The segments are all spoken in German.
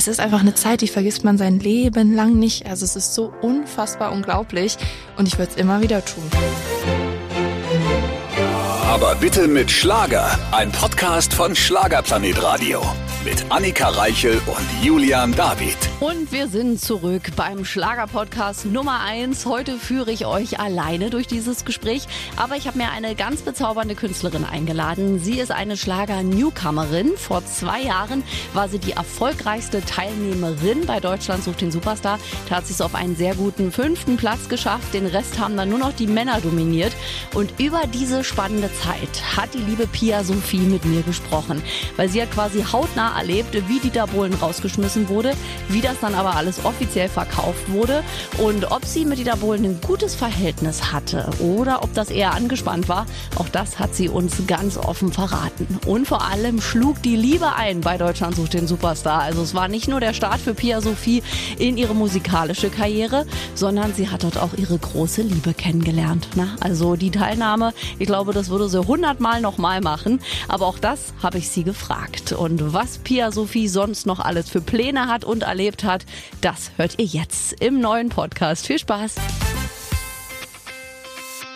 es ist einfach eine Zeit, die vergisst man sein Leben lang nicht. Also es ist so unfassbar unglaublich und ich würde es immer wieder tun. Aber bitte mit Schlager. Ein Podcast von Schlagerplanet Radio. Mit Annika Reichel und Julian David. Und wir sind zurück beim Schlager-Podcast Nummer 1. Heute führe ich euch alleine durch dieses Gespräch, aber ich habe mir eine ganz bezaubernde Künstlerin eingeladen. Sie ist eine Schlager-Newcomerin. Vor zwei Jahren war sie die erfolgreichste Teilnehmerin bei Deutschland sucht den Superstar. Da hat sie es auf einen sehr guten fünften Platz geschafft. Den Rest haben dann nur noch die Männer dominiert. Und über diese spannende Zeit hat die liebe Pia Sophie mit mir gesprochen, weil sie hat quasi hautnah erlebt, wie Dieter Bohlen rausgeschmissen wurde, wie das dann aber alles offiziell verkauft wurde und ob sie mit Dieter Bohlen ein gutes Verhältnis hatte oder ob das eher angespannt war, auch das hat sie uns ganz offen verraten. Und vor allem schlug die Liebe ein bei Deutschland sucht den Superstar. Also es war nicht nur der Start für Pia Sophie in ihre musikalische Karriere, sondern sie hat dort auch ihre große Liebe kennengelernt. Na, also die Teilnahme, ich glaube, das würde sie hundertmal nochmal machen. Aber auch das habe ich sie gefragt. Und was Pia Sophie sonst noch alles für Pläne hat und erlebt hat, das hört ihr jetzt im neuen Podcast. Viel Spaß!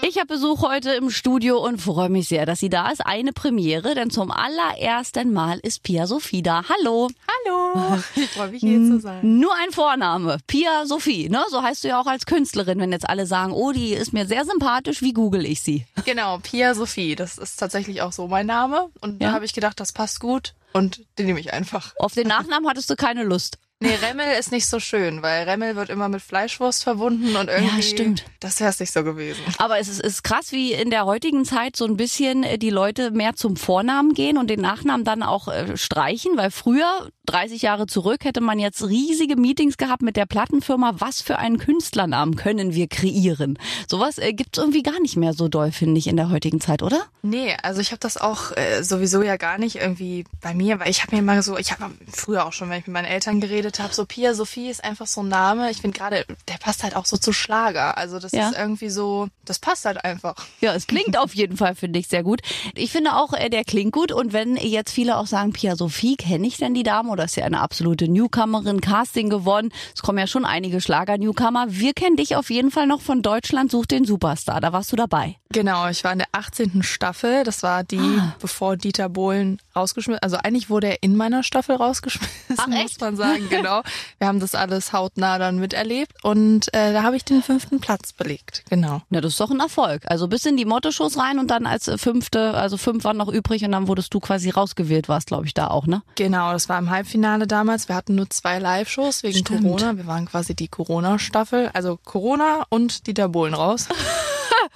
Ich habe Besuch heute im Studio und freue mich sehr, dass sie da ist. Eine Premiere, denn zum allerersten Mal ist Pia Sophie da. Hallo. Hallo. Ich freue mich hier zu sein. Nur ein Vorname. Pia Sophie, ne? So heißt du ja auch als Künstlerin, wenn jetzt alle sagen, oh, die ist mir sehr sympathisch, wie google ich sie? Genau, Pia Sophie. Das ist tatsächlich auch so mein Name. Und Ja? da habe ich gedacht, das passt gut. Und den nehme ich einfach. Auf den Nachnamen hattest du keine Lust. Nee, Remmel ist nicht so schön, weil Remmel wird immer mit Fleischwurst verbunden und irgendwie. stimmt. Das wäre es nicht so gewesen. Aber es ist, ist krass, wie in der heutigen Zeit so ein bisschen äh, die Leute mehr zum Vornamen gehen und den Nachnamen dann auch äh, streichen, weil früher, 30 Jahre zurück, hätte man jetzt riesige Meetings gehabt mit der Plattenfirma, was für einen Künstlernamen können wir kreieren. Sowas äh, gibt's irgendwie gar nicht mehr so doll, finde ich, in der heutigen Zeit, oder? Nee, also ich habe das auch äh, sowieso ja gar nicht irgendwie bei mir, weil ich habe mir immer so, ich habe früher auch schon, wenn ich mit meinen Eltern geredet habe, so Pia Sophie ist einfach so ein Name. Ich finde gerade, der passt halt auch so zu Schlager. Also das Ja. ist irgendwie so, das passt halt einfach. Ja, es klingt auf jeden Fall, finde ich, sehr gut. Ich finde auch, äh, der klingt gut. Und wenn jetzt viele auch sagen, Pia Sophie, kenne ich denn die Dame? Oder ist ja eine absolute Newcomerin, Casting gewonnen. Es kommen ja schon einige Schlager-Newcomer. Wir kennen dich auf jeden Fall noch von Deutschland sucht den Superstar. Da warst du dabei. Genau, ich war in der 18. Staffel. Das war die, Ah. bevor Dieter Bohlen rausgeschmissen, also eigentlich wurde er in meiner Staffel rausgeschmissen, Ach, muss man sagen, genau. Wir haben das alles hautnah dann miterlebt und äh, da habe ich den fünften Platz belegt, genau. Na, das ist doch ein Erfolg. Also bis in die Motto-Shows rein und dann als äh, fünfte, also fünf waren noch übrig und dann wurdest du quasi rausgewählt, warst, glaube ich, da auch, ne? Genau, das war im Halbfinale damals. Wir hatten nur zwei Live-Shows wegen Stimmt. Corona. Wir waren quasi die Corona-Staffel. Also Corona und Dieter Bohlen raus.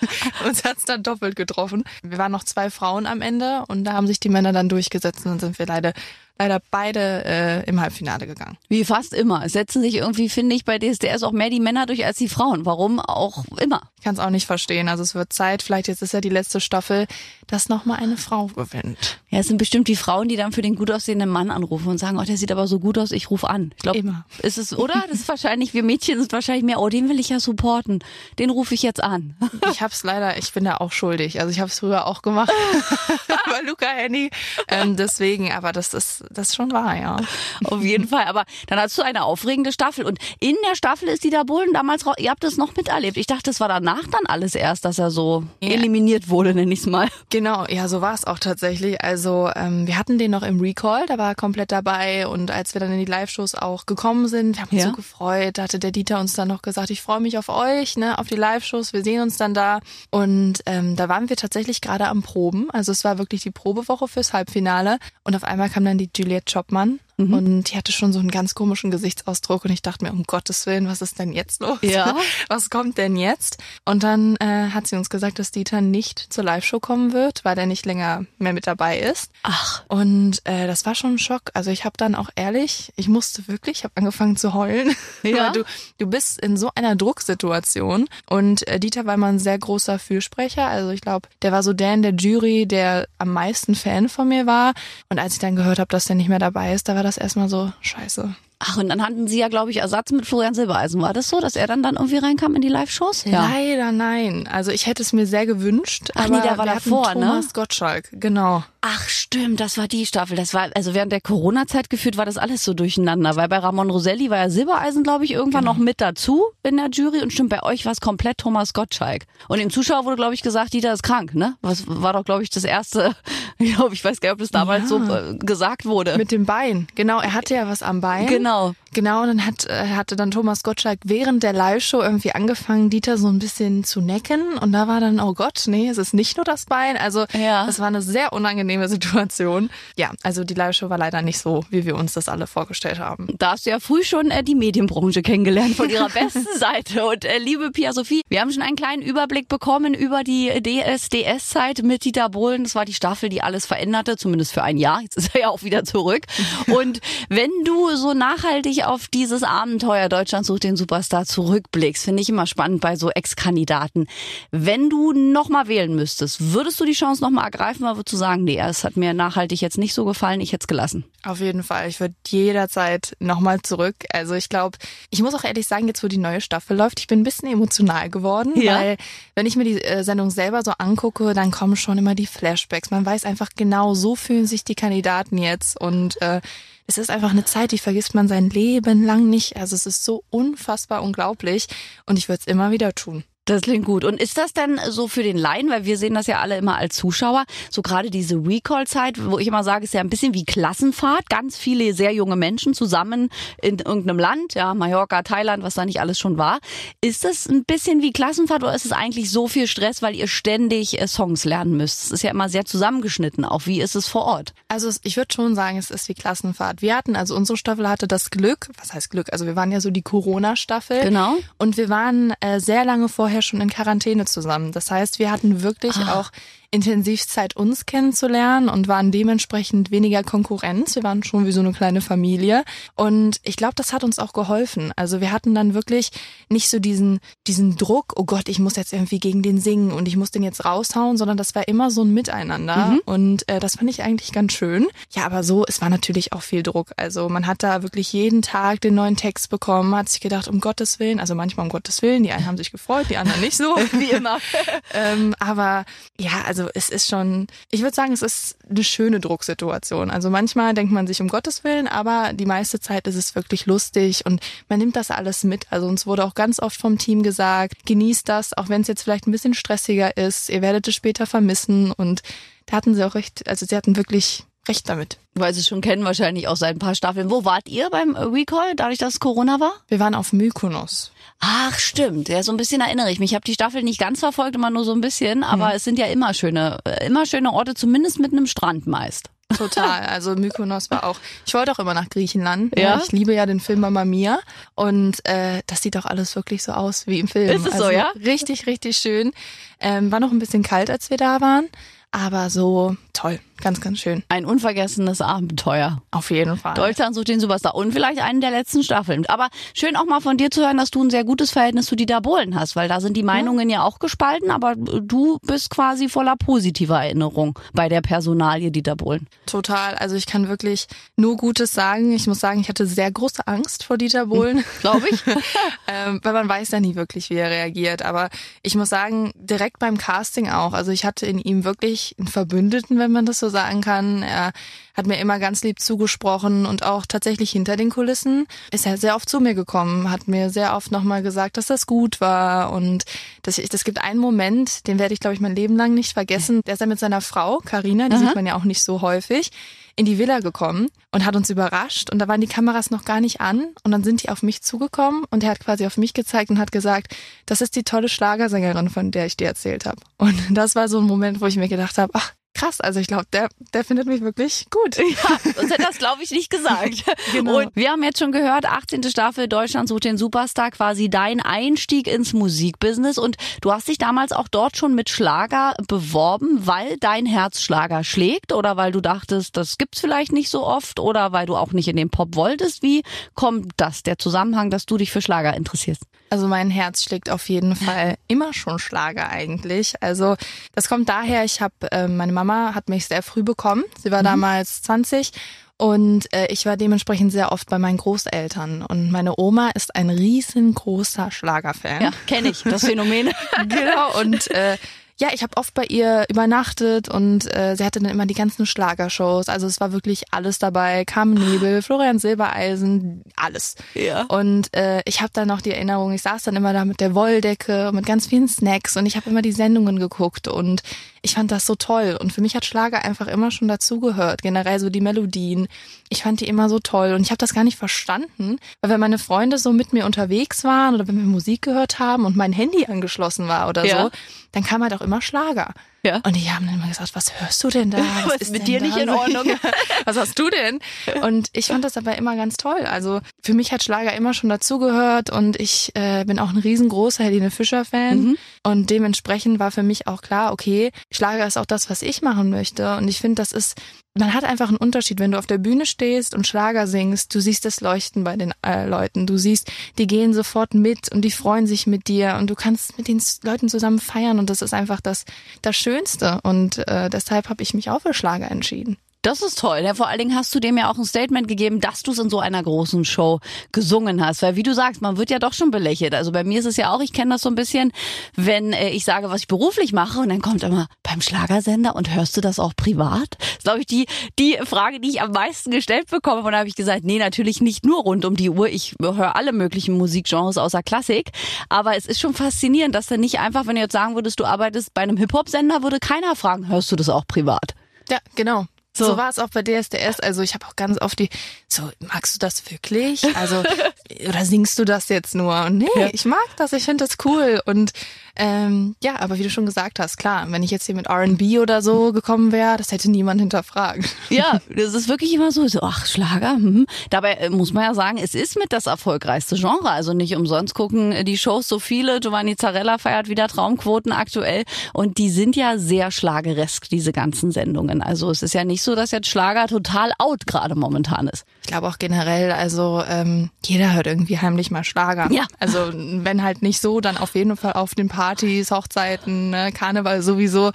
Uns hat's dann doppelt getroffen. Wir waren noch zwei Frauen am Ende und da haben sich die Männer dann durchgesetzt und dann sind wir leider, leider beide äh, im Halbfinale gegangen. Wie fast immer. Es setzen sich irgendwie, finde ich, bei DSDS auch mehr die Männer durch als die Frauen. Warum auch immer. Ich kann es auch nicht verstehen. Also es wird Zeit, vielleicht jetzt ist ja die letzte Staffel, dass nochmal eine Frau gewinnt. Ja, es sind bestimmt die Frauen, die dann für den gut aussehenden Mann anrufen und sagen, oh, der sieht aber so gut aus, ich rufe an. Ich glaube, Immer. ist es, oder? Das ist wahrscheinlich, wir Mädchen sind wahrscheinlich mehr, oh, den will ich ja supporten. Den rufe ich jetzt an. Ich hab's leider, ich bin da auch schuldig. Also ich habe es früher auch gemacht bei Luca Henny. Ähm, deswegen, aber das ist das ist schon wahr, ja. Auf jeden Fall. Aber dann hast du eine aufregende Staffel. Und in der Staffel ist Dieter Bohlen damals raus. Ihr habt das noch miterlebt. Ich dachte, es war danach dann alles erst, dass er so Ja. eliminiert wurde, nenn ich's mal. Genau, ja, so war es auch tatsächlich. Also ähm, wir hatten den noch im Recall, da war er komplett dabei und als wir dann in die Live-Shows auch gekommen sind, wir haben uns Ja. so gefreut, da hatte der Dieter uns dann noch gesagt, ich freue mich auf euch, ne, auf die Live-Shows, wir sehen uns dann da und ähm, da waren wir tatsächlich gerade am Proben, also es war wirklich die Probewoche fürs Halbfinale und auf einmal kam dann die Juliette Chopmann Mhm. und die hatte schon so einen ganz komischen Gesichtsausdruck und ich dachte mir, um Gottes Willen, was ist denn jetzt los? Ja. Was kommt denn jetzt? Und dann äh, hat sie uns gesagt, dass Dieter nicht zur Live-Show kommen wird, weil er nicht länger mehr mit dabei ist. Ach, Und äh, das war schon ein Schock. Also ich habe dann auch ehrlich, ich musste wirklich, ich habe angefangen zu heulen. Ja? Du, du bist in so einer Drucksituation. Und äh, Dieter war immer ein sehr großer Fürsprecher. Also ich glaube, der war so der in der Jury, der am meisten Fan von mir war. Und als ich dann gehört habe, dass der nicht mehr dabei ist, da war das erstmal so, scheiße. Ach, und dann hatten sie ja, glaube ich, Ersatz mit Florian Silbereisen. War das so, dass er dann, dann irgendwie reinkam in die Live-Shows? Leider nein. Also ich hätte es mir sehr gewünscht. Ach nee, der war davor, ne? Thomas Gottschalk, genau. Ach stimmt, das war die Staffel. Das war also während der Corona-Zeit geführt war das alles so durcheinander, weil bei Ramon Roselli war ja Silbereisen, glaube ich, irgendwann Genau. noch mit dazu in der Jury und stimmt bei euch war es komplett Thomas Gottschalk. Und dem Zuschauer wurde glaube ich gesagt, Dieter ist krank, ne? Was war doch glaube ich das erste, ich glaube, ich weiß gar nicht, ob das damals Ja. so äh, gesagt wurde. Mit dem Bein. Genau, er hatte ja was am Bein. Genau. Genau, und dann hat, äh, hatte dann Thomas Gottschalk während der Live-Show irgendwie angefangen, Dieter so ein bisschen zu necken. Und da war dann, oh Gott, nee, es ist nicht nur das Bein. Also Ja. das war eine sehr unangenehme Situation. Ja, also die Live-Show war leider nicht so, wie wir uns das alle vorgestellt haben. Da hast du ja früh schon äh, die Medienbranche kennengelernt von ihrer besten Seite. Und äh, liebe Pia Sophie, wir haben schon einen kleinen Überblick bekommen über die DSDS-Zeit mit Dieter Bohlen. Das war die Staffel, die alles veränderte, zumindest für ein Jahr. Jetzt ist er ja auch wieder zurück. Und wenn du so nachhaltig auf dieses Abenteuer Deutschland sucht den Superstar zurückblickst, finde ich immer spannend bei so Ex-Kandidaten. Wenn du nochmal wählen müsstest, würdest du die Chance nochmal ergreifen oder würdest du sagen, nee, es hat mir nachhaltig jetzt nicht so gefallen, ich hätte es gelassen? Auf jeden Fall. Ich würde jederzeit nochmal zurück. Also ich glaube, ich muss auch ehrlich sagen, jetzt wo die neue Staffel läuft, ich bin ein bisschen emotional geworden, Ja. weil wenn ich mir die äh, Sendung selber so angucke, dann kommen schon immer die Flashbacks. Man weiß einfach genau, so fühlen sich die Kandidaten jetzt und äh, es ist einfach eine Zeit, die vergisst man sein Leben lang nicht. Also es ist so unfassbar unglaublich und ich würde es immer wieder tun. Das klingt gut. Und ist das denn so für den Laien, weil wir sehen das ja alle immer als Zuschauer, so gerade diese Recall-Zeit, wo ich immer sage, ist ja ein bisschen wie Klassenfahrt, ganz viele sehr junge Menschen zusammen in irgendeinem Land, ja, Mallorca, Thailand, was da nicht alles schon war. Ist das ein bisschen wie Klassenfahrt oder ist es eigentlich so viel Stress, weil ihr ständig äh, Songs lernen müsst? Es ist ja immer sehr zusammengeschnitten, auch wie ist es vor Ort? Also ich würde schon sagen, es ist wie Klassenfahrt. Wir hatten, also unsere Staffel hatte das Glück, was heißt Glück? Also wir waren ja so die Corona-Staffel. Genau. Und wir waren äh, sehr lange vorher schon in Quarantäne zusammen. Das heißt, wir hatten wirklich auch intensiv Zeit, uns kennenzulernen und waren dementsprechend weniger Konkurrenz. Wir waren schon wie so eine kleine Familie. Und ich glaube, das hat uns auch geholfen. Also wir hatten dann wirklich nicht so diesen, diesen Druck, oh Gott, ich muss jetzt irgendwie gegen den singen und ich muss den jetzt raushauen, sondern das war immer so ein Miteinander. Und äh, das fand ich eigentlich ganz schön. Ja, aber so, es war natürlich auch viel Druck. Also man hat da wirklich jeden Tag den neuen Text bekommen, hat sich gedacht, um Gottes Willen, also manchmal um Gottes Willen, die einen haben sich gefreut, die anderen nicht so. Wie immer. ähm, aber ja, also es ist schon, ich würde sagen, es ist eine schöne Drucksituation. Also manchmal denkt man sich um Gottes Willen, aber die meiste Zeit ist es wirklich lustig und man nimmt das alles mit. Also uns wurde auch ganz oft vom Team gesagt, genießt das, auch wenn es jetzt vielleicht ein bisschen stressiger ist. Ihr werdet es später vermissen und da hatten sie auch recht, also sie hatten wirklich recht damit. Weil sie es schon kennen, wahrscheinlich auch seit ein paar Staffeln. Wo wart ihr beim Recall, dadurch, dass es Corona war? Wir waren auf Mykonos. Ach, stimmt. Ja, so ein bisschen erinnere ich mich. Ich habe die Staffel nicht ganz verfolgt, immer nur so ein bisschen, aber es sind ja immer schöne, äh, immer schöne Orte, zumindest mit einem Strand meist. Total. Also Mykonos war auch. Ich wollte auch immer nach Griechenland. ne? Ja? Ich liebe ja den Film Mamma Mia und äh, das sieht auch alles wirklich so aus wie im Film. Ist es so, also, ja? Richtig, richtig schön. Ähm, war noch ein bisschen kalt, als wir da waren, aber so toll, ganz, ganz schön. Ein unvergessenes Abenteuer. Auf jeden Fall. Deutschland sucht den Superstar und vielleicht einen der letzten Staffeln. Aber schön auch mal von dir zu hören, dass du ein sehr gutes Verhältnis zu Dieter Bohlen hast, weil da sind die Meinungen ja auch gespalten, aber du bist quasi voller positiver Erinnerung bei der Personalie Dieter Bohlen. Total. Also ich kann wirklich nur Gutes sagen. Ich muss sagen, ich hatte sehr große Angst vor Dieter Bohlen. Glaube ich. ähm, weil man weiß ja nie wirklich, wie er reagiert. Aber ich muss sagen, direkt beim Casting auch. Also ich hatte in ihm wirklich einen Verbündeten, wenn man das so sagen kann. Er hat mir immer ganz lieb zugesprochen und auch tatsächlich hinter den Kulissen ist er sehr oft zu mir gekommen, hat mir sehr oft nochmal gesagt, dass das gut war und dass ich, das gibt einen Moment, den werde ich glaube ich mein Leben lang nicht vergessen. Der ist ja mit seiner Frau, Karina, die Aha. sieht man ja auch nicht so häufig, in die Villa gekommen und hat uns überrascht und da waren die Kameras noch gar nicht an und dann sind die auf mich zugekommen und er hat quasi auf mich gezeigt und hat gesagt, das ist die tolle Schlagersängerin, von der ich dir erzählt habe. Und das war so ein Moment, wo ich mir gedacht habe, ach krass, also ich glaube, der, der findet mich wirklich gut. Ja, sonst hätte das, glaube ich, nicht gesagt. Genau. Und wir haben jetzt schon gehört, 18. Staffel Deutschland sucht den Superstar, quasi dein Einstieg ins Musikbusiness. Und du hast dich damals auch dort schon mit Schlager beworben, weil dein Herz Schlager schlägt oder weil du dachtest, das gibt's vielleicht nicht so oft oder weil du auch nicht in den Pop wolltest. Wie kommt das, der Zusammenhang, dass du dich für Schlager interessierst? Also mein Herz schlägt auf jeden Fall immer schon Schlager eigentlich. Also das kommt daher, ich habe, äh, meine Mama hat mich sehr früh bekommen. Sie war damals 20 Und äh, ich war dementsprechend sehr oft bei meinen Großeltern. Und meine Oma ist ein riesengroßer Schlagerfan. Ja, kenne ich, das Phänomen. genau. Und äh, ja, ich habe oft bei ihr übernachtet und äh, sie hatte dann immer die ganzen Schlagershows. Also es war wirklich alles dabei. Carmen Nebel, Florian Silbereisen, alles. Ja. Und äh, ich habe dann noch die Erinnerung, ich saß dann immer da mit der Wolldecke, mit ganz vielen Snacks und ich habe immer die Sendungen geguckt und ich fand das so toll. Und für mich hat Schlager einfach immer schon dazugehört. Generell so die Melodien. Ich fand die immer so toll und ich habe das gar nicht verstanden, weil wenn meine Freunde so mit mir unterwegs waren oder wenn wir Musik gehört haben und mein Handy angeschlossen war oder Ja. so, dann kam halt auch immer Schlager. Ja. Und die haben dann immer gesagt, was hörst du denn da? Was ist mit dir nicht in Ordnung? was hast du denn? Und ich fand das aber immer ganz toll. Also für mich hat Schlager immer schon dazugehört und ich äh, bin auch ein riesengroßer Helene Fischer-Fan. Mhm. Und dementsprechend war für mich auch klar, okay, Schlager ist auch das, was ich machen möchte. Und ich finde, das ist, man hat einfach einen Unterschied, wenn du auf der Bühne stehst und Schlager singst, du siehst das Leuchten bei den äh, Leuten, du siehst, die gehen sofort mit und die freuen sich mit dir und du kannst mit den Leuten zusammen feiern und das ist einfach das, das Schönste. Und äh, deshalb habe ich mich auch für Schlager entschieden. Das ist toll. Ja, vor allen Dingen hast du dem ja auch ein Statement gegeben, dass du es in so einer großen Show gesungen hast. Weil wie du sagst, man wird ja doch schon belächelt. Also bei mir ist es ja auch, ich kenne das so ein bisschen, wenn äh, ich sage, was ich beruflich mache und dann kommt immer beim Schlagersender und hörst du das auch privat? Das ist, glaube ich, die, die Frage, die ich am meisten gestellt bekomme. Und da habe ich gesagt, nee, natürlich nicht nur rund um die Uhr. Ich höre alle möglichen Musikgenres außer Klassik. Aber es ist schon faszinierend, dass dann nicht einfach, wenn du jetzt sagen würdest, du arbeitest bei einem Hip-Hop-Sender, würde keiner fragen, hörst du das auch privat? Ja, genau. So. So, war es auch bei DSDS. Also ich habe auch ganz oft die, so, magst du das wirklich? Also, oder singst du das jetzt nur? Und nee, Ja. ich mag das, ich finde das cool. Und ähm, ja, aber wie du schon gesagt hast, klar, wenn ich jetzt hier mit R&B oder so gekommen wäre, das hätte niemand hinterfragt. Ja, das ist wirklich immer so, so ach, Schlager. Hm. Dabei äh, muss man ja sagen, es ist mit das erfolgreichste Genre. Also nicht umsonst gucken äh, die Shows so viele. Giovanni Zarella feiert wieder Traumquoten aktuell. Und die sind ja sehr schlageresk, diese ganzen Sendungen. Also es ist ja nicht so, dass jetzt Schlager total out gerade momentan ist. Ich glaube auch generell, also ähm, jeder hört irgendwie heimlich mal Schlager. Ja. Also wenn halt nicht so, dann auf jeden Fall auf den Partys, Hochzeiten, ne, Karneval sowieso.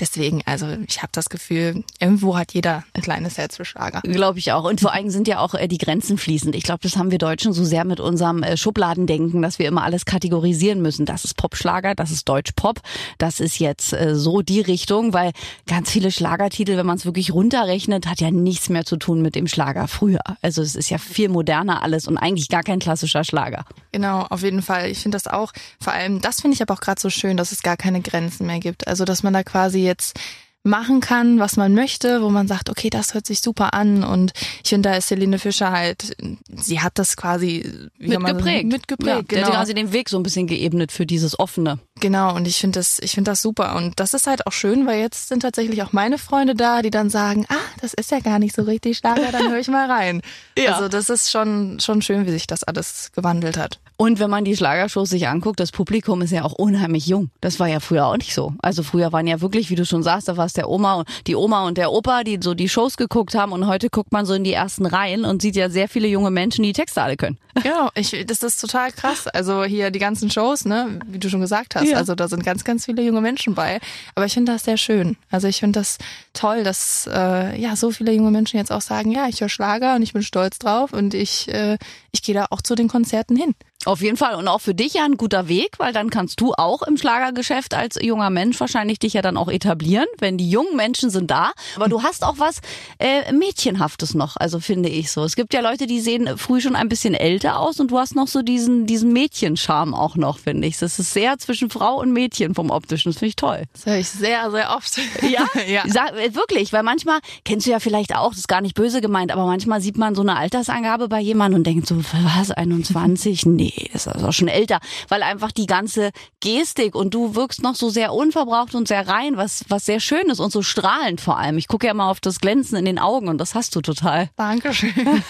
Deswegen, also ich habe das Gefühl, irgendwo hat jeder ein kleines Herz für Schlager. Glaube ich auch. Und vor allem sind ja auch äh, die Grenzen fließend. Ich glaube, das haben wir Deutschen so sehr mit unserem äh, Schubladendenken, dass wir immer alles kategorisieren müssen. Das ist Popschlager, das ist Deutschpop, das ist jetzt äh, so die Richtung, weil ganz viele Schlagertitel, wenn man es wirklich runterrechnet, hat ja nichts mehr zu tun mit dem Schlager früher. Also es ist ja viel moderner alles und eigentlich gar kein klassischer Schlager. Genau, auf jeden Fall. Ich finde das auch, vor allem, das finde ich aber auch gerade so schön, dass es gar keine Grenzen mehr gibt. Also, dass man da quasi jetzt machen kann, was man möchte, wo man sagt, okay, das hört sich super an und ich finde, da ist Helene Fischer halt, sie hat das quasi Mitgeprägt. mitgeprägt, Ja, Der genau. hat quasi den Weg so ein bisschen geebnet für dieses Offene. Genau, und ich finde das, ich finde das super. Und das ist halt auch schön, weil jetzt sind tatsächlich auch meine Freunde da, die dann sagen, ah, das ist ja gar nicht so richtig Schlager, dann höre ich mal rein. Ja. Also das ist schon, schon schön, wie sich das alles gewandelt hat. Und wenn man die Schlagershows sich anguckt, das Publikum ist ja auch unheimlich jung. Das war ja früher auch nicht so. Also früher waren ja wirklich, wie du schon sagst, da war es der Oma und die Oma und der Opa, die so die Shows geguckt haben und heute guckt man so in die ersten Reihen und sieht ja sehr viele junge Menschen, die Texte alle können. Genau, ich, das ist total krass. Also hier die ganzen Shows, ne, wie du schon gesagt hast. Ja. Also da sind ganz, ganz viele junge Menschen bei. Aber ich finde das sehr schön. Also ich finde das toll, dass äh, ja so viele junge Menschen jetzt auch sagen, ja, ich höre Schlager und ich bin stolz drauf und ich, äh, ich gehe da auch zu den Konzerten hin. Auf jeden Fall. Und auch für dich ja ein guter Weg, weil dann kannst du auch im Schlagergeschäft als junger Mensch wahrscheinlich dich ja dann auch etablieren, wenn die jungen Menschen sind da. Aber du hast auch was äh, Mädchenhaftes noch, also finde ich so. Es gibt ja Leute, die sehen früh schon ein bisschen älter aus und du hast noch so diesen, diesen Mädchenscharme auch noch, finde ich. Das ist sehr zwischen Frau und Mädchen vom Optischen. Das finde ich toll. Das höre ich sehr, sehr oft. Ja, ja. Sag, äh, wirklich, weil manchmal, kennst du ja vielleicht auch, das ist gar nicht böse gemeint, aber manchmal sieht man so eine Altersangabe bei jemandem und denkt so, was, 21? Nee, das ist auch schon älter, weil einfach die ganze Gestik und du wirkst noch so sehr unverbraucht und sehr rein, was, was sehr schön ist und so strahlend vor allem. Ich gucke ja mal auf das Glänzen in den Augen und das hast du total. Dankeschön.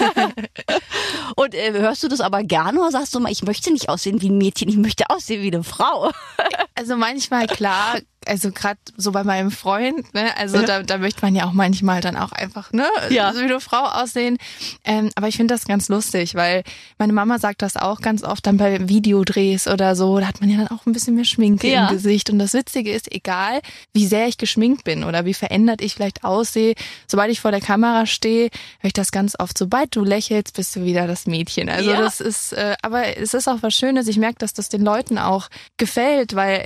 Und äh, hörst du das aber gerne oder sagst du mal, ich möchte nicht aussehen wie ein Mädchen, ich möchte aussehen wie eine Frau? Also manchmal, klar, also gerade so bei meinem Freund, ne, also da, da möchte man ja auch manchmal dann auch einfach, ne, Ja. so wie eine Frau aussehen. Ähm, aber ich finde das ganz lustig, weil meine Mama sagt das auch ganz oft dann bei Videodrehs oder so, da hat man ja dann auch ein bisschen mehr Schminke Ja. im Gesicht. Und das Witzige ist, egal wie sehr ich geschminkt bin oder wie verändert ich vielleicht aussehe, sobald ich vor der Kamera stehe, höre ich das ganz oft, sobald du lächelst, bist du wieder das Mädchen. Also Ja. das ist, äh, aber es ist auch was Schönes. Ich merke, dass das den Leuten auch gefällt, weil,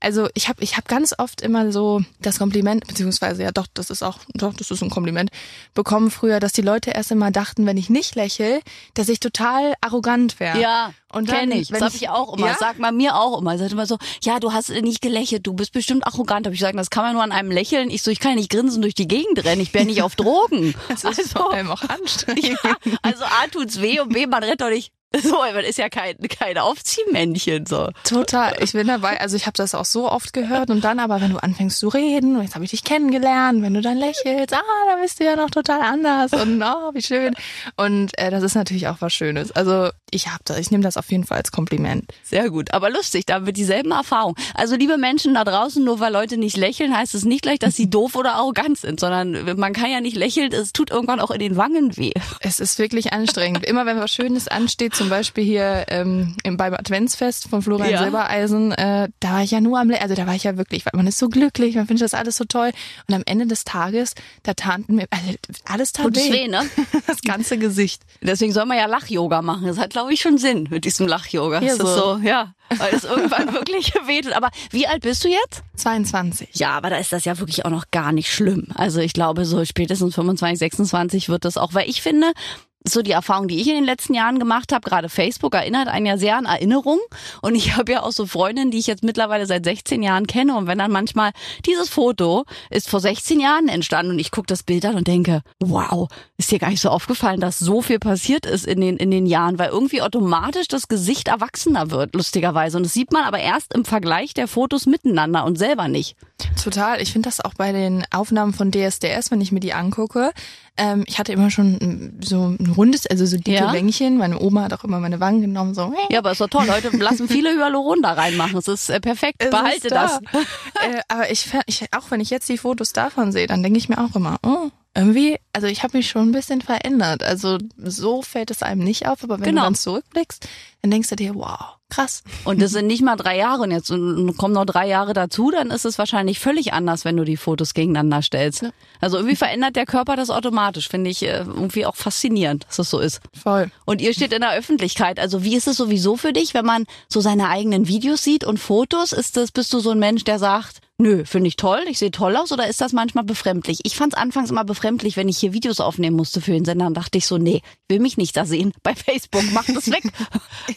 also ich habe ich hab ganz oft immer so das Kompliment, beziehungsweise ja doch, das ist auch, doch, das ist ein Kompliment, bekommen früher, dass die Leute erst immer dachten, wenn ich nicht lächel, dass ich total arrogant wäre. Ja, Und dann, kenne ich. Das habe ich auch immer. Ja? Das sagt man mir auch immer. Sagt immer so, ja, du hast nicht gelächelt, du bist bestimmt arrogant. Hab ich gesagt, das kann man nur an einem lächeln. Ich so, ich kann ja nicht grinsen durch die Gegend rennen. Ich bin ja nicht auf Drogen. Das ist vor allem auch anstrengend. ja, also A tut's weh und B, man rennt doch nicht. So, man ist ja kein, kein Aufziehmännchen. So. Total, ich bin dabei. Also ich habe das auch so oft gehört und dann aber, wenn du anfängst zu reden, und jetzt habe ich dich kennengelernt, wenn du dann lächelst, ah, da bist du ja noch total anders und oh, wie schön. Und äh, das ist natürlich auch was Schönes. Also ich habe das, ich nehme das auf jeden Fall als Kompliment. Sehr gut, aber lustig, da haben wir dieselben Erfahrungen. Also liebe Menschen da draußen, nur weil Leute nicht lächeln, heißt es nicht gleich, dass sie doof oder arrogant sind, sondern man kann ja nicht lächeln, es tut irgendwann auch in den Wangen weh. Es ist wirklich anstrengend. Immer wenn was Schönes ansteht, zum Beispiel hier ähm, im, beim Adventsfest von Florian Ja. Silbereisen, äh, da war ich ja nur am, also da war ich ja wirklich, weil man ist so glücklich, man findet das alles so toll. Und am Ende des Tages, da taten mir, also alles tat weh. weh, ne? Das ganze Gesicht. Deswegen soll man ja Lach-Yoga machen. Das hat, glaube ich, schon Sinn mit diesem Lach-Yoga. Ja, Das ist so. so, ja, weil es irgendwann wirklich wehtut. Aber wie alt bist du jetzt? 22. Ja, aber da ist das ja wirklich auch noch gar nicht schlimm. Also ich glaube, so spätestens 25, 26 wird das auch, weil ich finde, so die Erfahrung, die ich in den letzten Jahren gemacht habe, gerade Facebook erinnert einen ja sehr an Erinnerungen. Und ich habe ja auch so Freundinnen, die ich jetzt mittlerweile seit 16 Jahren kenne. Und wenn dann manchmal dieses Foto ist vor 16 Jahren entstanden und ich gucke das Bild an und denke, wow, ist dir gar nicht so aufgefallen, dass so viel passiert ist in den, in den Jahren, weil irgendwie automatisch das Gesicht erwachsener wird, lustigerweise. Und das sieht man aber erst im Vergleich der Fotos miteinander und selber nicht. Total. Ich finde das auch bei den Aufnahmen von DSDS, wenn ich mir die angucke. Ähm, ich hatte immer schon so ein rundes, also so dicke Ja. Wängchen. Meine Oma hat auch immer meine Wangen genommen, so. Ja, aber ist doch toll. Heute lassen viele Hyaluron da reinmachen. Es ist äh, perfekt. Es Behalte ist das. da. äh, aber ich, ich, auch wenn ich jetzt die Fotos davon sehe, dann denke ich mir auch immer, oh, irgendwie, also ich habe mich schon ein bisschen verändert. Also so fällt es einem nicht auf, aber wenn Genau. du dann zurückblickst, dann denkst du dir, wow, krass. Und das sind nicht mal drei Jahre. Und jetzt äh, kommen noch drei Jahre dazu, dann ist es wahrscheinlich völlig anders, wenn du die Fotos gegeneinander stellst. Ja. Also irgendwie verändert der Körper das automatisch. Finde ich äh, irgendwie auch faszinierend, dass das so ist. Voll. Und ihr steht in der Öffentlichkeit. Also wie ist es sowieso für dich, wenn man so seine eigenen Videos sieht und Fotos? Ist das, bist du so ein Mensch, der sagt, nö, finde ich toll, ich sehe toll aus, oder ist das manchmal befremdlich? Ich fand es anfangs immer befremdlich, wenn ich hier Videos aufnehmen musste für den Sender. Dann dachte ich so, nee, will mich nicht da sehen. Bei Facebook, mach das weg.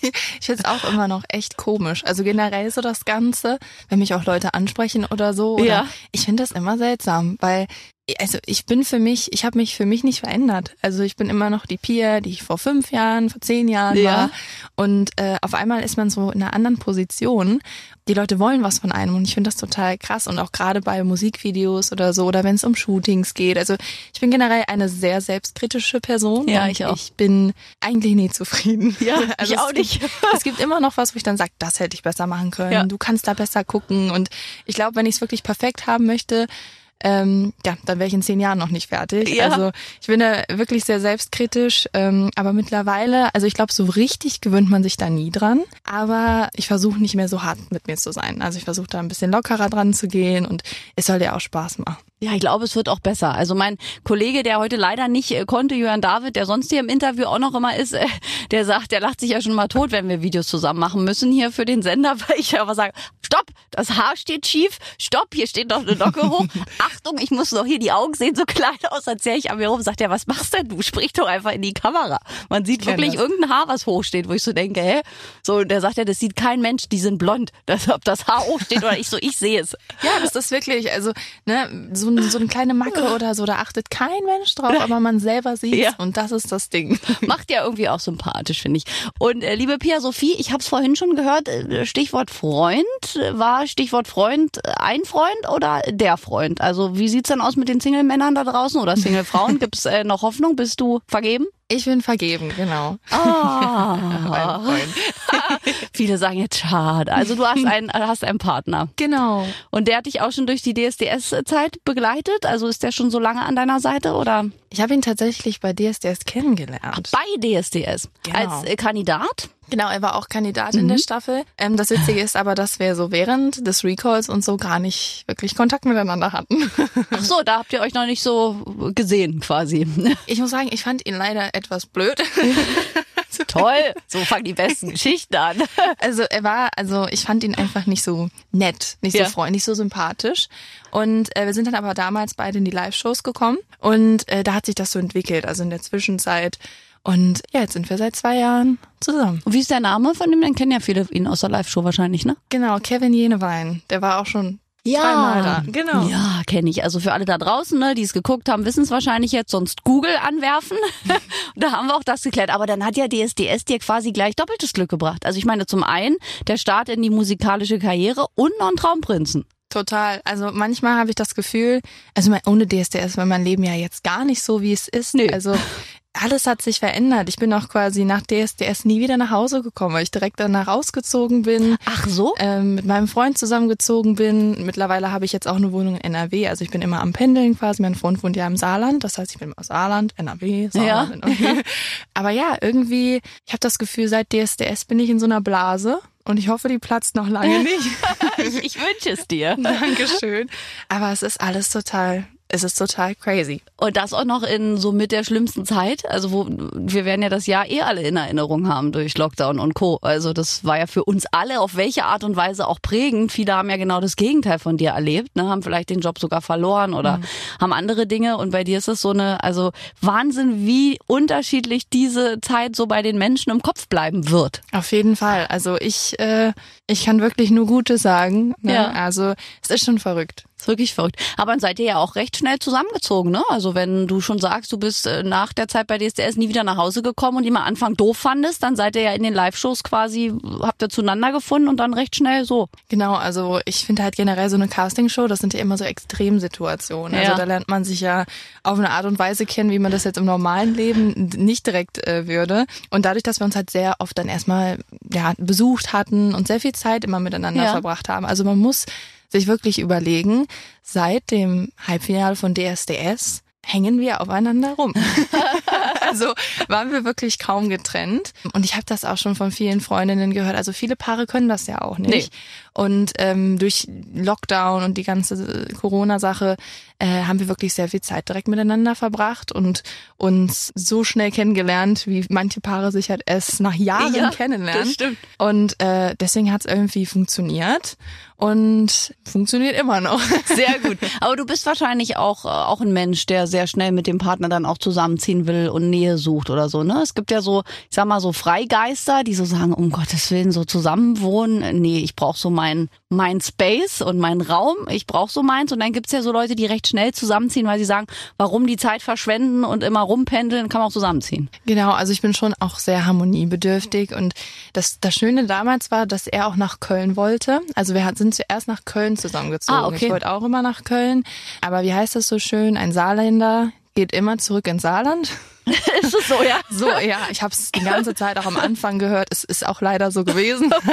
Ich finde es auch immer noch echt komisch. Also generell so das Ganze, wenn mich auch Leute ansprechen oder so. Oder Ja. Ich finde das immer seltsam, weil also ich bin für mich, ich habe mich für mich nicht verändert. Also ich bin immer noch die Pia, die ich vor fünf Jahren, vor zehn Jahren Ja. war. Und äh, auf einmal ist man so in einer anderen Position. Die Leute wollen was von einem und ich finde das total krass. Und auch gerade bei Musikvideos oder so oder wenn es um Shootings geht. Also ich bin generell eine sehr selbstkritische Person. Ja, und ich auch. Ich bin eigentlich nie zufrieden. Ja, also ich auch gibt- nicht. es gibt immer noch was, wo ich dann sage, das hätte ich besser machen können. Ja. Du kannst da besser gucken. Und ich glaube, wenn ich es wirklich perfekt haben möchte, ähm, ja, dann wäre ich in zehn Jahren noch nicht fertig. Ja. Also ich bin da wirklich sehr selbstkritisch, ähm, aber mittlerweile, also ich glaube, so richtig gewöhnt man sich da nie dran. Aber ich versuche nicht mehr so hart mit mir zu sein. Also ich versuche da ein bisschen lockerer dran zu gehen und es soll ja auch Spaß machen. Ja, ich glaube, es wird auch besser. Also mein Kollege, der heute leider nicht äh, konnte, Jörn David, der sonst hier im Interview auch noch immer ist, äh, der sagt, der lacht sich ja schon mal tot, wenn wir Videos zusammen machen müssen hier für den Sender, weil ich aber sage, stopp, das Haar steht schief, stopp, hier steht noch eine Locke hoch, Achtung, ich muss noch hier die Augen sehen so klein aus, als ich an mir rum, sagt er, was machst denn du? Sprich doch einfach in die Kamera. Man sieht wirklich das. irgendein Haar, was hoch steht, wo ich so denke, hä? So, und der sagt ja, das sieht kein Mensch, die sind blond, das, ob das Haar hoch steht oder ich so, ich sehe es. Ja, das ist wirklich, also ne, so, so eine kleine Macke oder so, da achtet kein Mensch drauf, aber man selber sieht Ja. und das ist das Ding. Macht ja irgendwie auch sympathisch, finde ich. Und äh, liebe Pia Sophie, ich habe es vorhin schon gehört, äh, Stichwort Freund. War Stichwort Freund ein Freund oder der Freund? Also wie sieht's denn aus mit den Single-Männern da draußen oder Single-Frauen? Gibt's äh, noch Hoffnung? Bist du vergeben? Ich bin vergeben, genau. Ah. Viele sagen jetzt schade. Also du hast einen, hast einen Partner. Genau. Und der hat dich auch schon durch die DSDS-Zeit begleitet? Also ist der schon so lange an deiner Seite oder? Ich habe ihn tatsächlich bei DSDS kennengelernt. Bei DSDS. Genau. Als äh, Kandidat? Genau, er war auch Kandidat in der Staffel. Ähm, das Witzige ist aber, dass wir so während des Recalls und so gar nicht wirklich Kontakt miteinander hatten. Ach so, da habt ihr euch noch nicht so gesehen quasi. Ich muss sagen, ich fand ihn leider etwas blöd. Toll, so fangen die besten Geschichten an. Also er war, also ich fand ihn einfach nicht so nett, nicht Ja. so freundlich, nicht so sympathisch. Und äh, wir sind dann aber damals beide in die Live-Shows gekommen und äh, da hat sich das so entwickelt, also in der Zwischenzeit. Und ja, jetzt sind wir seit zwei Jahren zusammen. Und wie ist der Name von dem? Den kennen ja viele ihn aus der Live-Show wahrscheinlich, ne? Genau, Kevin Jenewein, der war auch schon dreimal da. Genau. Ja, kenne ich. Also für alle da draußen, ne, die es geguckt haben, wissen es wahrscheinlich jetzt, sonst Google anwerfen. da haben wir auch das geklärt. Aber dann hat ja DSDS dir quasi gleich doppeltes Glück gebracht. Also ich meine, zum einen der Start in die musikalische Karriere und noch ein Traumprinzen. Total. Also manchmal habe ich das Gefühl, also ohne DSDS war mein Leben ja jetzt gar nicht so, wie es ist. Nö. Also alles hat sich verändert. Ich bin auch quasi nach DSDS nie wieder nach Hause gekommen, weil ich direkt danach ausgezogen bin. Ach so? ähm, mit meinem Freund zusammengezogen bin. Mittlerweile habe ich jetzt auch eine Wohnung in NRW. Also ich bin immer am Pendeln quasi. Mein Freund wohnt ja im Saarland. Das heißt, ich bin aus Saarland, NRW, Saarland, NRW. Aber ja, irgendwie, ich habe das Gefühl, seit DSDS bin ich in so einer Blase. Und ich hoffe, die platzt noch lange nicht. Ich, ich wünsche es dir. Dankeschön. Aber es ist alles total, es ist total crazy. Und das auch noch in so mit der schlimmsten Zeit. Also wo wir werden ja das Jahr eh alle in Erinnerung haben durch Lockdown und Co. Also das war ja für uns alle auf welche Art und Weise auch prägend. Viele haben ja genau das Gegenteil von dir erlebt, ne? haben vielleicht den Job sogar verloren oder haben andere Dinge. Und bei dir ist es so eine, also Wahnsinn, wie unterschiedlich diese Zeit so bei den Menschen im Kopf bleiben wird. Auf jeden Fall. Also ich, äh, ich kann wirklich nur Gutes sagen. Ne? Ja. Also es ist schon verrückt. Ist wirklich verrückt. Aber dann seid ihr ja auch recht schnell zusammengezogen, ne? Also wenn du schon sagst, du bist äh, nach der Zeit bei DSDS nie wieder nach Hause gekommen und mal Anfang doof fandest, dann seid ihr ja in den Live-Shows quasi, habt ihr zueinander gefunden und dann recht schnell so. Genau, also ich finde halt generell so eine Castingshow, das sind ja immer so Extremsituationen. Ja. Also da lernt man sich ja auf eine Art und Weise kennen, wie man das jetzt im normalen Leben nicht direkt äh, würde. Und dadurch, dass wir uns halt sehr oft dann erstmal ja, besucht hatten und sehr viel Zeit immer miteinander Ja. verbracht haben. Also man muss sich wirklich überlegen, seit dem Halbfinale von DSDS hängen wir aufeinander rum. also waren wir wirklich kaum getrennt. Und ich habe das auch schon von vielen Freundinnen gehört. Also viele Paare können das ja auch nicht. Und ähm, durch Lockdown und die ganze Corona-Sache äh, haben wir wirklich sehr viel Zeit direkt miteinander verbracht und uns so schnell kennengelernt, wie manche Paare sich halt erst nach Jahren Ja, kennenlernen. das stimmt. Und äh, deswegen hat es irgendwie funktioniert und funktioniert immer noch. Sehr gut. Aber du bist wahrscheinlich auch, äh, auch ein Mensch, der sehr schnell mit dem Partner dann auch zusammenziehen will und Nähe sucht oder so, ne? Es gibt ja so, ich sag mal so Freigeister, die so sagen, um Gottes Willen, so zusammenwohnen. Nee, ich brauche so mein, mein Space und meinen Raum. Ich brauche so meins. Und dann gibt's ja so Leute, die recht schnell zusammenziehen, weil sie sagen, warum die Zeit verschwenden und immer rumpendeln, kann man auch zusammenziehen. Genau, also ich bin schon auch sehr harmoniebedürftig und das, das Schöne damals war, dass er auch nach Köln wollte. Also wir sind zuerst nach Köln zusammengezogen. Ah, okay. Ich wollte auch immer nach Köln. Aber wie heißt das so schön? Ein Saarländer geht immer zurück ins Saarland. Ist es so, ja? So, ja, ich habe es die ganze Zeit auch am Anfang gehört. Es ist auch leider so gewesen.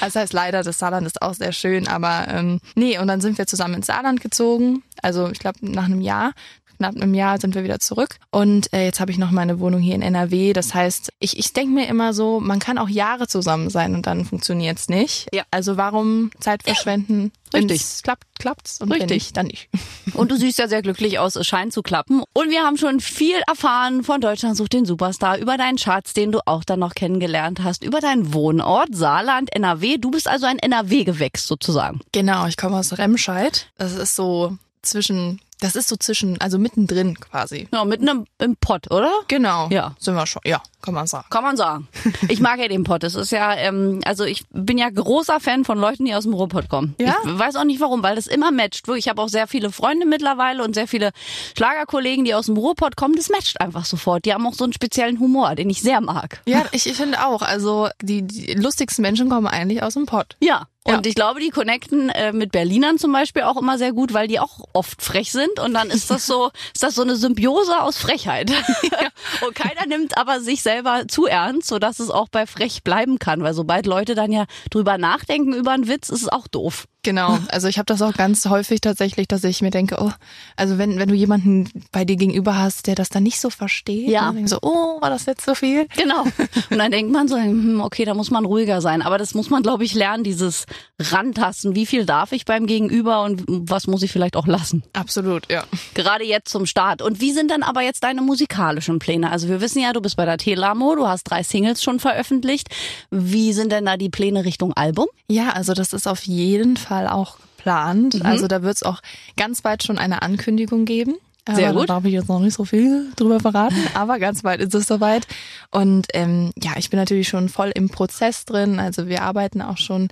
Das heißt leider, das Saarland ist auch sehr schön, aber ähm, nee, und dann sind wir zusammen ins Saarland gezogen. Also ich glaube nach einem Jahr. Knapp einem Jahr sind wir wieder zurück. Und äh, jetzt habe ich noch meine Wohnung hier in NRW. Das heißt, ich, ich denke mir immer so, man kann auch Jahre zusammen sein und dann funktioniert's nicht. Ja. Also warum Zeit verschwenden? Richtig. Wenn's klappt, klappt's. Und wenn Richtig. nicht, dann nicht. Und du siehst ja sehr glücklich aus, es scheint zu klappen. Und wir haben schon viel erfahren von Deutschland sucht den Superstar, über deinen Schatz, den du auch dann noch kennengelernt hast, über deinen Wohnort, Saarland, NRW. Du bist also ein NRW-Gewächs sozusagen. Genau, ich komme aus Remscheid. Das ist so zwischen, das ist so zwischen, also mittendrin quasi. Ja, mitten im, im Pott, oder? Genau. Ja. Sind wir schon. Ja, kann man sagen. Kann man sagen. Ich mag ja den Pott. Es ist ja, ähm, also ich bin ja großer Fan von Leuten, die aus dem Ruhrpott kommen. Ja? Ich weiß auch nicht warum, weil das immer matcht. Ich habe auch sehr viele Freunde mittlerweile und sehr viele Schlagerkollegen, die aus dem Ruhrpott kommen. Das matcht einfach sofort. Die haben auch so einen speziellen Humor, den ich sehr mag. Ja, ich, ich finde auch. Also die, die lustigsten Menschen kommen eigentlich aus dem Pott. Ja. Ja. Und ich glaube, die connecten äh, mit Berlinern zum Beispiel auch immer sehr gut, weil die auch oft frech sind. Und dann ist das so, ist das so eine Symbiose aus Frechheit. Und keiner nimmt aber sich selber zu ernst, sodass es auch bei frech bleiben kann. Weil sobald Leute dann ja drüber nachdenken über einen Witz, ist es auch doof. Genau, also ich habe das auch ganz häufig tatsächlich, dass ich mir denke, oh, also wenn, wenn du jemanden bei dir gegenüber hast, der das dann nicht so versteht, Ja. dann so, oh, war das jetzt so viel? Genau. Und dann denkt man so, hm, okay, da muss man ruhiger sein. Aber das muss man, glaube ich, lernen, dieses Rantasten. Wie viel darf ich beim Gegenüber und was muss ich vielleicht auch lassen? Absolut, ja. Gerade jetzt zum Start. Und wie sind dann aber jetzt deine musikalischen Pläne? Also wir wissen ja, du bist bei der Telamo, du hast drei Singles schon veröffentlicht. Wie sind denn da die Pläne Richtung Album? Ja, also das ist auf jeden Fall auch geplant. Also da wird es auch ganz bald schon eine Ankündigung geben. Sehr aber gut. Da darf ich jetzt noch nicht so viel drüber verraten, aber ganz bald ist es soweit. Und ähm, ja, ich bin natürlich schon voll im Prozess drin. Also wir arbeiten auch schon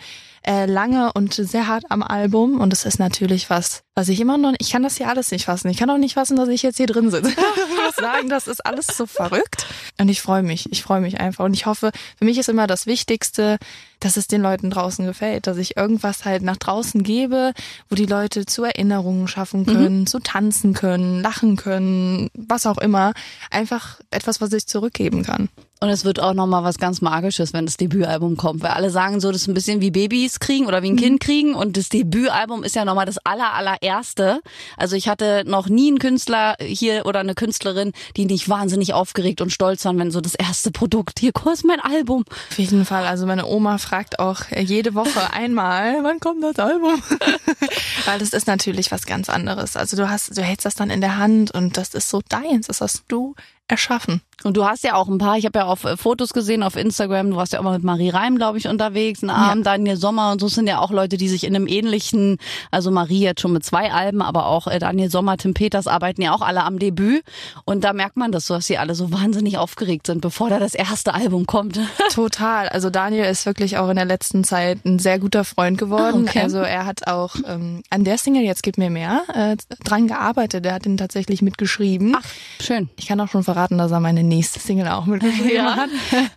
äh, lange und sehr hart am Album. Und es ist natürlich was, was ich immer noch, ich kann das hier alles nicht fassen. Ich kann auch nicht fassen, dass ich jetzt hier drin sitze. ich muss sagen, das ist alles so verrückt. Und ich freue mich. Ich freue mich einfach. Und ich hoffe, für mich ist immer das Wichtigste, dass es den Leuten draußen gefällt, dass ich irgendwas halt nach draußen gebe, wo die Leute zu Erinnerungen schaffen können, zu tanzen können, lachen können, was auch immer. Einfach etwas, was ich zurückgeben kann. Und es wird auch nochmal was ganz Magisches, wenn das Debütalbum kommt. Weil alle sagen so, das ist ein bisschen wie Babys kriegen oder wie ein Kind kriegen. Und das Debütalbum ist ja nochmal das aller, allererste. Also ich hatte noch nie einen Künstler hier oder eine Künstlerin, die nicht wahnsinnig aufgeregt und stolz waren, wenn so das erste Produkt, hier, guck, ist mein Album. Auf jeden Fall. Also meine Oma fragt auch jede Woche einmal, wann kommt das Album? Weil das ist natürlich was ganz anderes. Also du hast, du hältst das dann in der Hand und das ist so deins. Das hast du erschaffen. Und du hast ja auch ein paar, ich habe ja auf äh, Fotos gesehen auf Instagram, du warst ja auch mal mit Marie Reim, glaube ich, unterwegs, einen Abend, Daniel Sommer und so sind ja auch Leute, die sich in einem ähnlichen, also Marie jetzt schon mit zwei Alben, aber auch äh, Daniel Sommer, Tim Peters arbeiten ja auch alle am Debüt und da merkt man das so, dass sie alle so wahnsinnig aufgeregt sind, bevor da das erste Album kommt. Total. Also Daniel ist wirklich auch in der letzten Zeit ein sehr guter Freund geworden. Ah, okay. Also er hat auch ähm, an der Single Jetzt gibt mir mehr äh, dran gearbeitet. Er hat ihn tatsächlich mitgeschrieben. Ach, schön. Ich kann auch schon verraten, dass er meine nächste Single auch mitgeschrieben Ja. hat.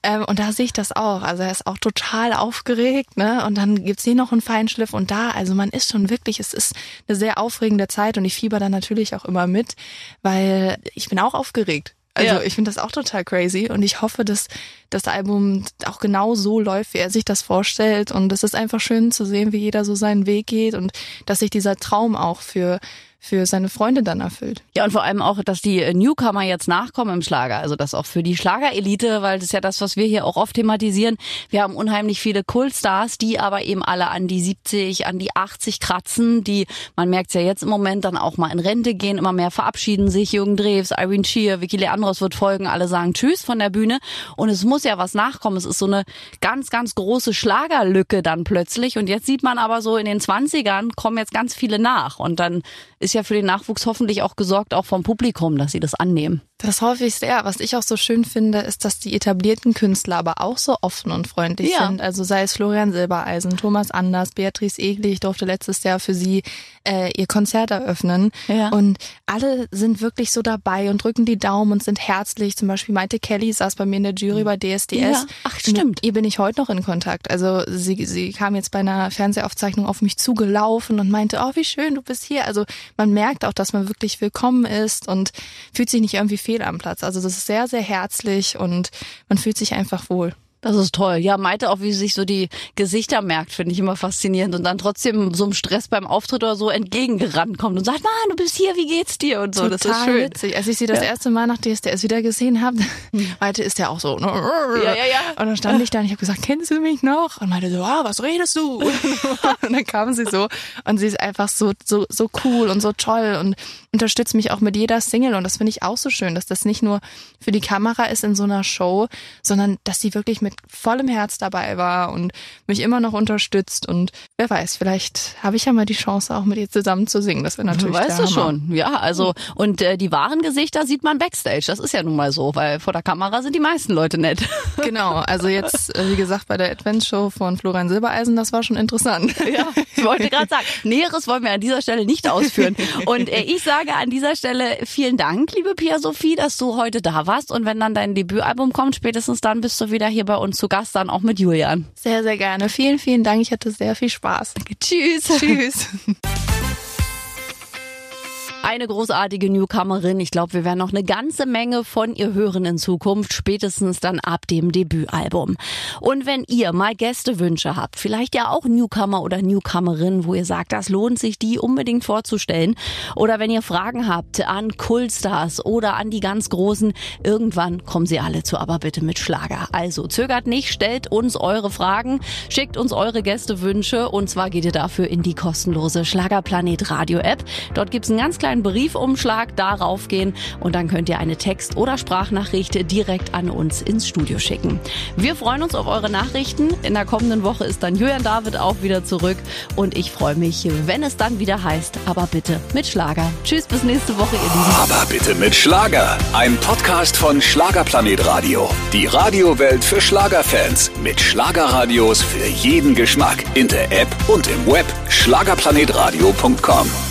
Ähm, und da sehe ich das auch. Also er ist auch total aufgeregt, ne? Und dann gibt's hier noch einen Feinschliff und da, also man ist schon wirklich, es ist eine sehr aufregende Zeit und ich fieber da natürlich auch immer mit, weil ich bin auch aufgeregt. Also Ja. ich finde das auch total crazy und ich hoffe, dass das Album auch genau so läuft, wie er sich das vorstellt. Und es ist einfach schön zu sehen, wie jeder so seinen Weg geht und dass sich dieser Traum auch für, für seine Freunde dann erfüllt. Ja, und vor allem auch, dass die äh, Newcomer jetzt nachkommen im Schlager. Also das auch für die Schlagerelite, weil das ist ja das, was wir hier auch oft thematisieren. Wir haben unheimlich viele Kultstars, die aber eben alle an die 70, an die 80 kratzen, die, man merkt ja jetzt im Moment, dann auch mal in Rente gehen, immer mehr verabschieden sich. Jürgen Drews, Irene Shear, Vicky Leandros wird folgen, alle sagen Tschüss von der Bühne. Und es muss ja was nachkommen. Es ist so eine ganz, ganz große Schlagerlücke dann plötzlich. Und jetzt sieht man aber so in den 20ern kommen jetzt ganz viele nach. Und dann ist ja für den Nachwuchs hoffentlich auch gesorgt, auch vom Publikum, dass sie das annehmen. Das hoffe ich sehr. Was ich auch so schön finde, ist, dass die etablierten Künstler aber auch so offen und freundlich Ja. sind. Also sei es Florian Silbereisen, Thomas Anders, Beatrice Egli. Ich durfte letztes Jahr für sie äh, ihr Konzert eröffnen. Ja. Und alle sind wirklich so dabei und drücken die Daumen und sind herzlich. Zum Beispiel Maite Kelly saß bei mir in der Jury bei DSDS. Ja. Ach, stimmt. Mit ihr bin ich heute noch in Kontakt. Also sie, sie kam jetzt bei einer Fernsehaufzeichnung auf mich zugelaufen und meinte, oh, wie schön, du bist hier. Also man merkt auch, dass man wirklich willkommen ist und fühlt sich nicht irgendwie fehl am Platz. Also das ist sehr, sehr herzlich und man fühlt sich einfach wohl. Das ist toll. Ja, Maite auch, wie sie sich so die Gesichter merkt, finde ich immer faszinierend. Und dann trotzdem so im Stress beim Auftritt oder so entgegengerannt kommt und sagt, Mann, du bist hier, wie geht's dir? Und so, das ist schön. witzig. Als ich sie das erste Mal nach DSDS wieder gesehen habe, meinte, ist der auch so. Ja, ja, ja. Und dann stand ich da und ich habe gesagt, kennst du mich noch? Und meinte so, ah, was redest du? und dann kam sie so und sie ist einfach so, so, so cool und so toll und unterstützt mich auch mit jeder Single. Und das finde ich auch so schön, dass das nicht nur für die Kamera ist in so einer Show, sondern dass sie wirklich mit vollem Herz dabei war und mich immer noch unterstützt. Und wer weiß, vielleicht habe ich ja mal die Chance, auch mit ihr zusammen zu singen. Das wäre natürlich Weißt du schon, ja, also und äh, die wahren Gesichter sieht man backstage, das ist ja nun mal so, weil vor der Kamera sind die meisten Leute nett. Genau, also jetzt, äh, wie gesagt, bei der Advent-Show von Florian Silbereisen, das war schon interessant. Ja, ich wollte gerade sagen, Näheres wollen wir an dieser Stelle nicht ausführen. Und äh, ich sage an dieser Stelle vielen Dank, liebe Pia Sophie, dass du heute da warst. Und wenn dann dein Debütalbum kommt, spätestens dann bist du wieder hier bei uns zu Gast, dann auch mit Julian. Sehr, sehr gerne. Vielen, vielen Dank. Ich hatte sehr viel Spaß. Tschüss. Tschüss. Eine großartige Newcomerin. Ich glaube, wir werden noch eine ganze Menge von ihr hören in Zukunft, spätestens dann ab dem Debütalbum. Und wenn ihr mal Gästewünsche habt, vielleicht ja auch Newcomer oder Newcomerin, wo ihr sagt, das lohnt sich, die unbedingt vorzustellen. Oder wenn ihr Fragen habt an Kultstars oder an die ganz Großen, irgendwann kommen sie alle zu Aber bitte mit Schlager. Also zögert nicht, stellt uns eure Fragen, schickt uns eure Gästewünsche und zwar geht ihr dafür in die kostenlose Schlagerplanet Radio App. Dort gibt's einen ganz kleinen Briefumschlag, darauf gehen und dann könnt ihr eine Text- oder Sprachnachricht direkt an uns ins Studio schicken. Wir freuen uns auf eure Nachrichten. In der kommenden Woche ist dann Julian David auch wieder zurück und ich freue mich, wenn es dann wieder heißt, aber bitte mit Schlager. Tschüss, bis nächste Woche, ihr Lieben. Aber bitte mit Schlager. Ein Podcast von Schlagerplanet Radio. Die Radiowelt für Schlagerfans. Mit Schlagerradios für jeden Geschmack. In der App und im Web. Schlagerplanetradio.com.